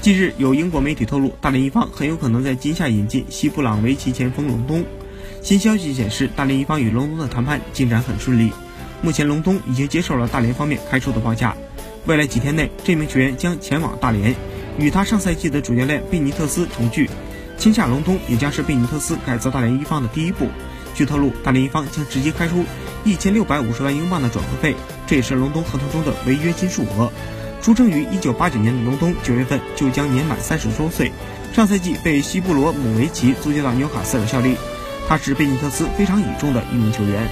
近日，有英国媒体透露，大连一方很有可能在今夏引进西布朗维奇前锋隆东。新消息显示，大连一方与隆东的谈判进展很顺利，目前隆东已经接受了大连方面开出的报价。未来几天内，这名球员将前往大连，与他上赛季的主教练贝尼特斯重聚。签下隆东也将是贝尼特斯改造大连一方的第一步。据透露，大连一方将直接开出一千六百五十万英镑的转会费，这也是隆东合同中的违约金数额。出生于一九八九年的隆东，九月份就将年满三十周岁。上赛季被西布罗姆维奇租借到纽卡斯尔效力，他是贝尼特斯非常倚重的一名球员。